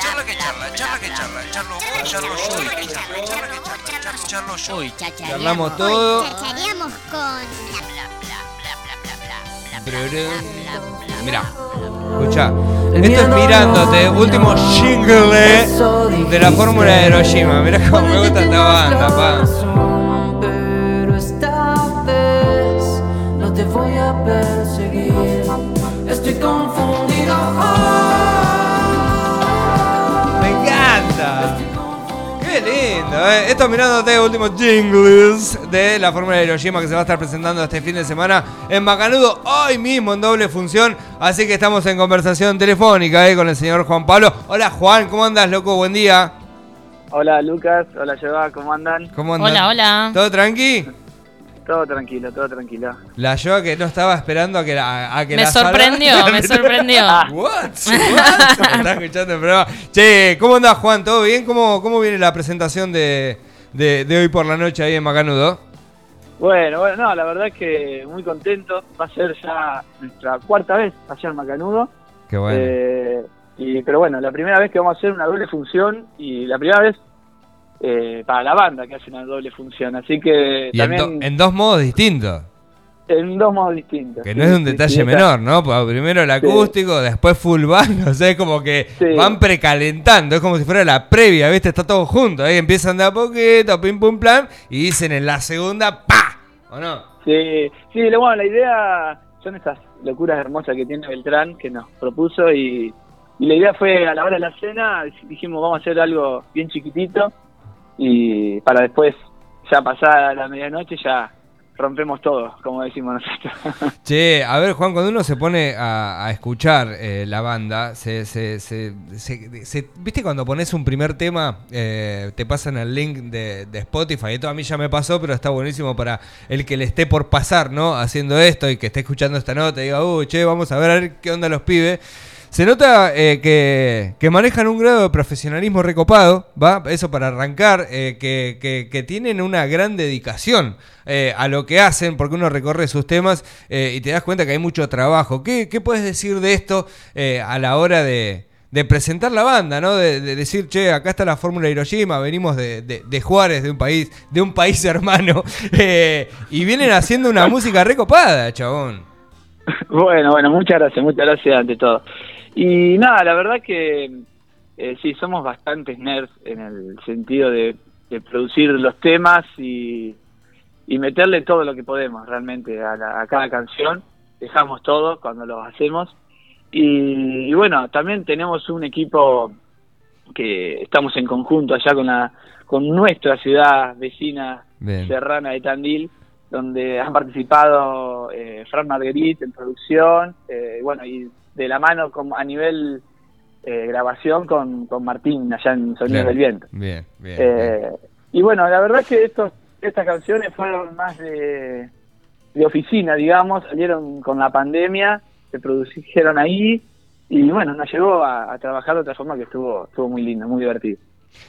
Charla que charla, charla que charla, charlo vos, charlo yo, charla que charla, charla que charla, charlo yo. Uy, Charlamos todo. Con. Mira, escucha. Esto es mirándote, último jingle de la fórmula de Hiroshima. Mira cómo me gusta esta banda, pa. Eh. Esto es mirándote, último jingles de la fórmula de Hiroshima que se va a estar presentando este fin de semana en Macanudo, hoy mismo en doble función. Así que estamos en conversación telefónica eh, con el señor Juan Pablo. Hola Juan, ¿cómo andas, loco? Buen día. Hola Lucas, hola Jeva, ¿cómo andan? ¿Cómo andas? Hola, hola. ¿Todo tranqui? Todo tranquilo, todo tranquilo. La yo que no estaba esperando a que la, a que Me la sala- sorprendió, me sorprendió. What? What? Estás escuchando el programa. Che, ¿cómo andás, Juan? ¿Todo bien? ¿Cómo, cómo viene la presentación de, de, de hoy por la noche ahí en Macanudo? Bueno, bueno, no, la verdad es que muy contento. Va a ser ya nuestra cuarta vez allá en Macanudo. Qué bueno. Eh, y, pero bueno, la primera vez que vamos a hacer una doble función y la primera vez eh, para la banda que hace una doble función. Así que y en, también do- en dos modos distintos. en dos modos distintos. Que Sí, no es un detalle sí, menor, ¿no? Porque primero el acústico, después full band, o sea, es como que van precalentando, es como si fuera la previa, ¿viste? Está todo junto, ahí empiezan de a poquito, pim pum plan, y dicen en la segunda, ¡pa! ¿O no? Sí, sí, lo- bueno, la idea son esas locuras hermosas que tiene Beltrán, que nos propuso, y, y la idea fue a la hora de la cena, dijimos vamos a hacer algo bien chiquitito, y para después, ya pasada la medianoche, ya rompemos todo, como decimos nosotros. Che, a ver, Juan, cuando uno se pone a, escuchar eh, la banda, se, se, se- se- ¿viste cuando pones un primer tema, eh, te pasan el link de, de Spotify? Esto a mí ya me pasó, pero está buenísimo para el que le esté por pasar, ¿no? Haciendo esto y que esté escuchando esta nota y diga, uy, che, vamos a ver, a ver qué onda los pibes. Se nota eh, que, manejan un grado de profesionalismo recopado, ¿va? Eso para arrancar, eh, que, que- que tienen una gran dedicación eh, a lo que hacen, porque uno recorre sus temas eh, y te das cuenta que hay mucho trabajo. ¿Qué, qué puedes decir de esto a la hora de, de presentar la banda, ¿no? De, de decir, che, acá está la Fórmula Hiroshima, venimos de, de- de Juárez, de un país, de un país hermano, eh, y vienen haciendo una música recopada, chabón. bueno, bueno, muchas gracias, muchas gracias ante todo. Y nada, la verdad que eh, sí, somos bastantes nerds en el sentido de, de producir los temas y, y meterle todo lo que podemos realmente a, la- a cada canción. Dejamos todo cuando lo hacemos. Y, y bueno, también tenemos un equipo que estamos en conjunto allá con, la, con nuestra ciudad vecina Bien. serrana de Tandil, donde han participado eh, Fran Marguerite en producción, eh, bueno, y de la mano con, a nivel eh, grabación con, con Martín allá en Sonidos Claro. del Viento. Bien, bien. Eh, y bueno, la verdad es que estos, estas canciones fueron más de, de oficina, digamos, salieron con la pandemia, se produjeron ahí y bueno, nos llevó a, a trabajar de otra forma que estuvo, estuvo muy lindo, muy divertido.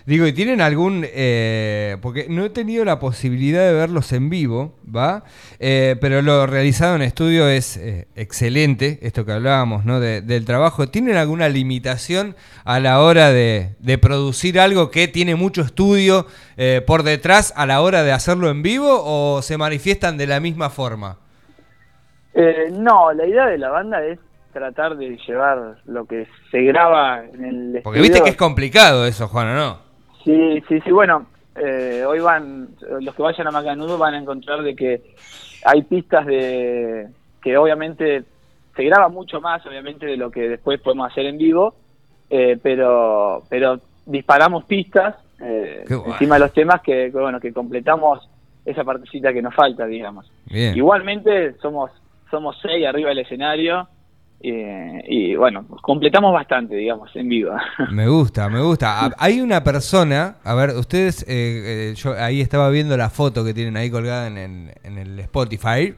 Digo, ¿y tienen algún...? eh, porque no he tenido la posibilidad de verlos en vivo, ¿va? Eh, pero lo realizado en estudio es eh, excelente, esto que hablábamos, ¿no? De- del trabajo. ¿Tienen alguna limitación a la hora de, de producir algo que tiene mucho estudio por detrás a la hora de hacerlo en vivo o se manifiestan de la misma forma? No, la idea de la banda es tratar de llevar lo que se graba en el Porque estudio. viste que es complicado eso, Juan, ¿o no? Sí, sí, sí, bueno, eh, hoy van, los que vayan a Macanudo van a encontrar de que hay pistas de que obviamente se graba mucho más, obviamente, de lo que después podemos hacer en vivo, eh, pero pero disparamos pistas eh, encima de los temas que, que, bueno, que completamos esa partecita que nos falta, digamos. Bien. Igualmente somos somos seis arriba del escenario eh, y bueno, completamos bastante, digamos, en vivo. Me gusta, me gusta. Hay una persona, a ver, ustedes, eh, eh, yo ahí estaba viendo la foto que tienen ahí colgada en, el- en el Spotify,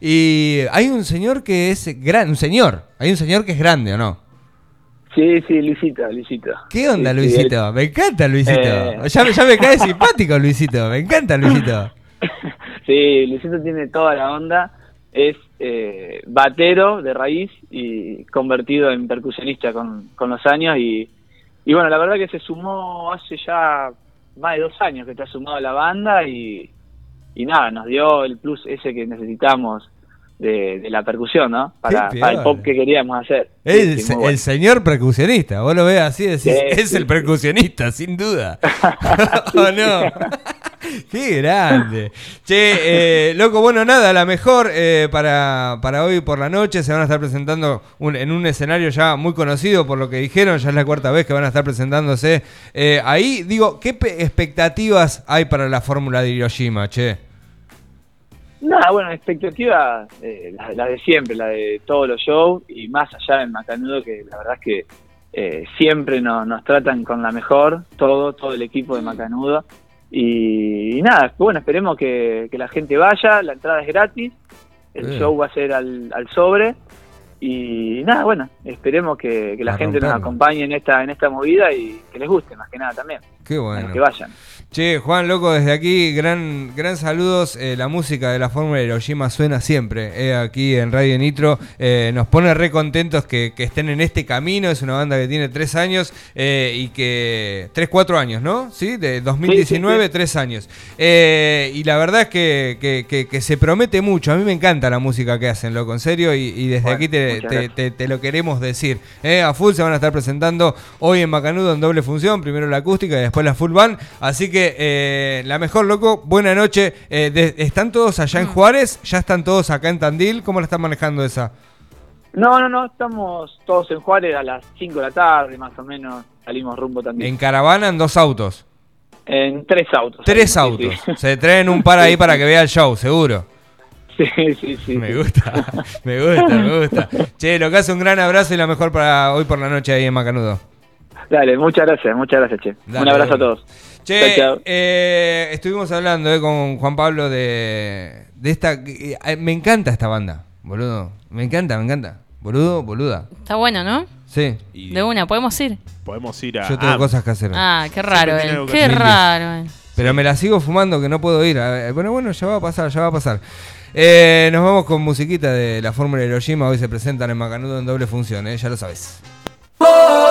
y hay un señor que es grande, un señor, hay un señor que es grande, ¿o no? Sí, sí, Luisito, Luisito. ¿Qué onda, Luisito? Me encanta, Luisito. Eh. Ya, ya me cae simpático, Luisito. Me encanta, Luisito. Sí, Luisito tiene toda la onda. Es eh, batero de raíz y convertido en percusionista con, con los años y, y bueno, la verdad que se sumó hace ya más de dos años que está sumado a la banda y, y nada, nos dio el plus ese que necesitamos de, de la percusión, ¿no? Para, el pop que queríamos hacer. Sí, bueno. el señor percusionista, vos lo ves así, decís, Sí, es sí, el percusionista, sin duda. ¿O no? Qué grande. Che, eh, loco, bueno, nada, la mejor eh, para, para hoy por la noche. Se van a estar presentando un- en un escenario ya muy conocido por lo que dijeron. Ya es la cuarta vez que van a estar presentándose. Eh, ahí, digo, ¿qué pe- expectativas hay para la fórmula de Hiroshima, che? Nada, bueno, expectativa, eh, la, la de siempre, la de todos los shows y más allá en Macanudo, que la verdad es que eh, siempre nos, nos tratan con la mejor, todo, todo el equipo de Macanudo. Y, y nada, bueno, esperemos que, que la gente vaya, la entrada es gratis, el Bien. show va a ser al, al sobre. Y nada, bueno, esperemos que, que la A gente nos acompañe en esta, en esta movida y que les guste más que nada también. Qué bueno. que vayan. Che, Juan, loco, desde aquí, gran, gran saludos. Eh, la música de la Fórmula de Hiroshima suena siempre eh, aquí en Radio Nitro. Eh, nos pone re contentos que, que estén en este camino. Es una banda que tiene tres años y que. Tres, cuatro años, ¿no? Sí, de 2019, Sí, sí, sí. tres años. Y la verdad es que, que- que- que se promete mucho. A mí me encanta la música que hacen, loco, en serio. Y, y desde Bueno, aquí te, te- gracias. te- te lo queremos decir. A full se van a estar presentando hoy en Macanudo en doble función. Primero la acústica y después la full band. Así que eh, la mejor, loco. Buena noche. Eh, de- ¿Están todos allá en Mm. Juárez? ¿Ya están todos acá en Tandil? ¿Cómo la están manejando esa? No, no, no, estamos todos en Juárez a las 5 de la tarde, más o menos, salimos rumbo también. En caravana, en dos autos. En, tres autos. Tres autos. sí. Se traen un par ahí para que vea el show, seguro. Sí, sí, sí. Me gusta, me gusta, me gusta. Che, lo que hace un gran abrazo y la mejor para hoy por la noche ahí en Macanudo. Dale, muchas gracias, muchas gracias, Che. Dale, Un abrazo dale. a todos. Che, Chao, chao. eh, estuvimos hablando eh, con Juan Pablo de, de esta... eh, me encanta esta banda, boludo. Me encanta, me encanta. Boludo, boluda. Está bueno, ¿no? Sí, Y De una, ¿podemos ir? Podemos ir a. yo tengo ah, cosas que hacer. Ah, qué raro, él. Qué hacer. raro, él. Pero me la sigo fumando que no puedo ir. Bueno, bueno, ya va a pasar, ya va a pasar. Eh, nos vamos con musiquita de la Fórmula de Hiroshima. Hoy se presentan en Macanudo en doble función, eh, ya lo sabes. Oh,